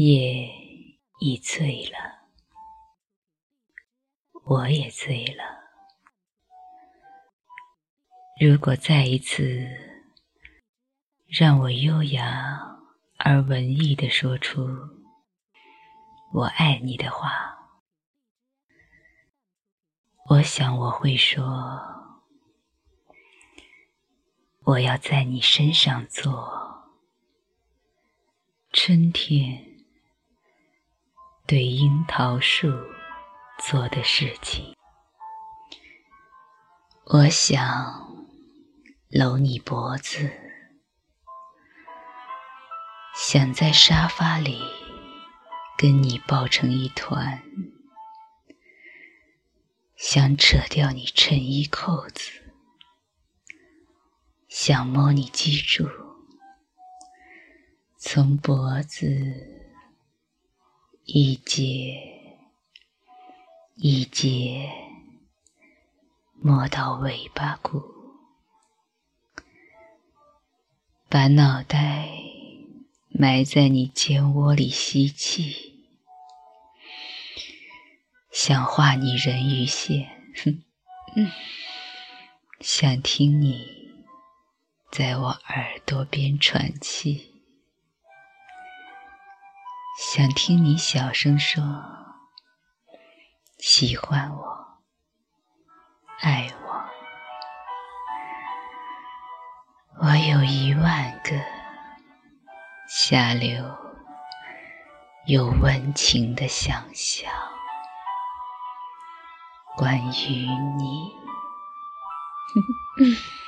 夜已醉了，我也醉了。如果再一次让我优雅而文艺地说出“我爱你”的话，我想我会说：“我要在你身上做春天。”对樱桃树做的事情，我想搂你脖子，想在沙发里跟你抱成一团，想扯掉你衬衣扣子，想摸你脊柱，从脖子。一节一节，摸到尾巴骨，把脑袋埋在你肩窝里吸气，想画你人鱼线，哼 想听你在我耳朵边喘气。想听你小声说，喜欢我，爱我。我有一万个下流又温情的想象，关于你。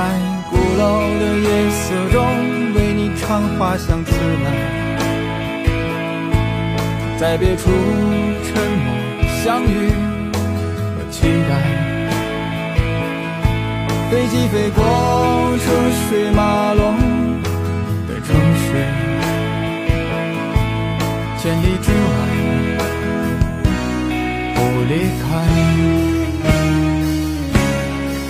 在鼓楼的夜色中，为你唱花香自来，在别处沉默相遇和期待。飞机飞过车水马龙的城市，千里之外不离开。